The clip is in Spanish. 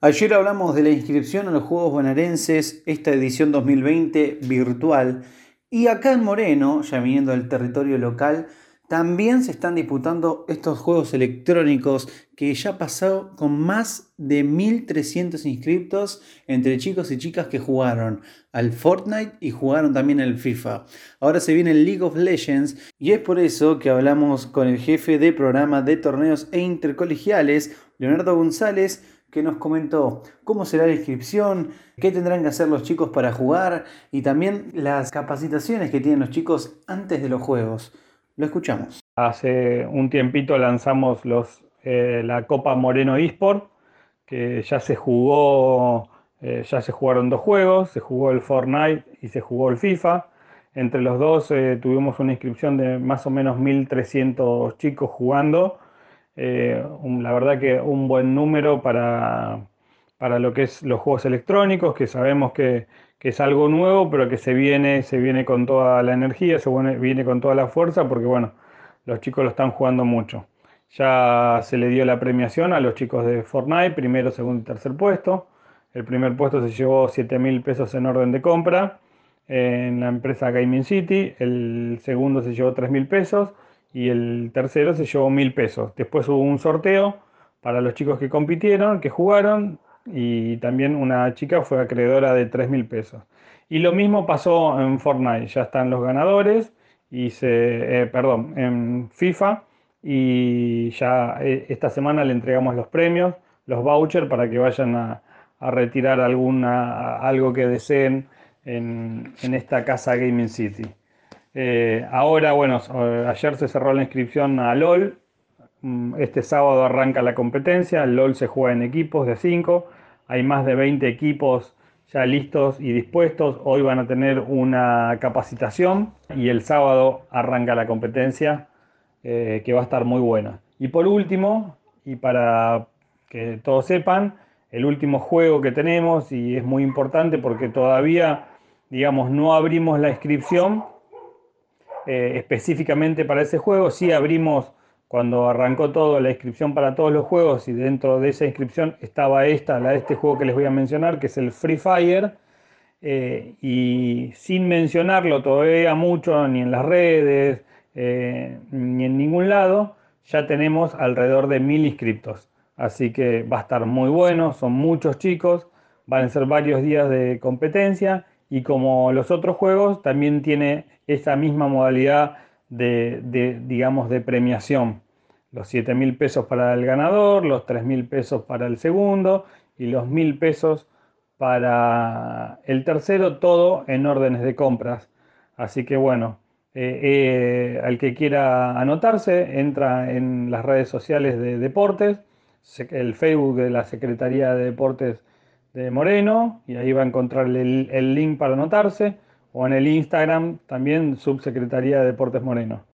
Ayer hablamos de la inscripción a los Juegos Bonaerenses, esta edición 2020 virtual, y acá en Moreno, ya viniendo del territorio local, también se están disputando estos juegos electrónicos que ya pasado con más de 1.300 inscriptos entre chicos y chicas que jugaron al Fortnite y jugaron también al FIFA. Ahora se viene el League of Legends y es por eso que hablamos con el jefe de programa de torneos e intercolegiales, Leonardo González, que nos comentó cómo será la inscripción, qué tendrán que hacer los chicos para jugar y también las capacitaciones que tienen los chicos antes de los juegos. Lo escuchamos. Hace un tiempito lanzamos eh, la Copa Moreno eSport, que ya se jugó, eh, ya se jugaron dos juegos, se jugó el Fortnite y se jugó el FIFA. Entre los dos eh, tuvimos una inscripción de más o menos 1.300 chicos jugando eh, la verdad que un buen número para, para lo que es los juegos electrónicos, que sabemos que, es algo nuevo, pero que se viene, se viene con toda la energía, se viene, con toda la fuerza, porque bueno, los chicos lo están jugando mucho. Ya se le dio la premiación a los chicos de Fortnite, primero, segundo y tercer puesto. El primer puesto se llevó 7 mil pesos en orden de compra en la empresa Gaming City, el segundo se llevó 3 mil pesos y el tercero se llevó mil pesos. Después hubo un sorteo para los chicos que compitieron, que jugaron, y también una chica fue acreedora de tres mil pesos. Y lo mismo pasó en Fortnite, ya están los ganadores, y se, eh, perdón, en FIFA, y ya eh, esta semana le entregamos los premios, los vouchers, para que vayan a, retirar alguna, algo que deseen en, en esta casa Gaming City. Eh, ahora, bueno, ayer se cerró la inscripción a LOL. Mm, este sábado arranca la competencia. LOL se juega en equipos de 5. Hay más de 20 equipos ya listos y dispuestos. Hoy van a tener una capacitación y el sábado arranca la competencia eh, que va a estar muy buena. Y por último, y para que todos sepan, el último juego que tenemos y es muy importante porque todavía, digamos, no abrimos la inscripción eh, específicamente para ese juego. Sí abrimos cuando arrancó todo la inscripción para todos los juegos y dentro de esa inscripción estaba esta, la de este juego que les voy a mencionar, que es el Free Fire. Eh, y sin mencionarlo todavía mucho, ni en las redes, eh, ni en ningún lado, ya tenemos alrededor de mil inscriptos. Así que va a estar muy bueno, son muchos chicos, van a ser varios días de competencia y como los otros juegos también tiene esa misma modalidad de, digamos, de premiación. Los 7 mil pesos para el ganador, los 3 mil pesos para el segundo y los mil pesos para el tercero, todo en órdenes de compras. Así que bueno, eh, eh, al que quiera anotarse, entra en las redes sociales de deportes, el Facebook de la Secretaría de Deportes de Moreno, y ahí va a encontrar el, el link para anotarse o en el Instagram también Subsecretaría de Deportes Moreno.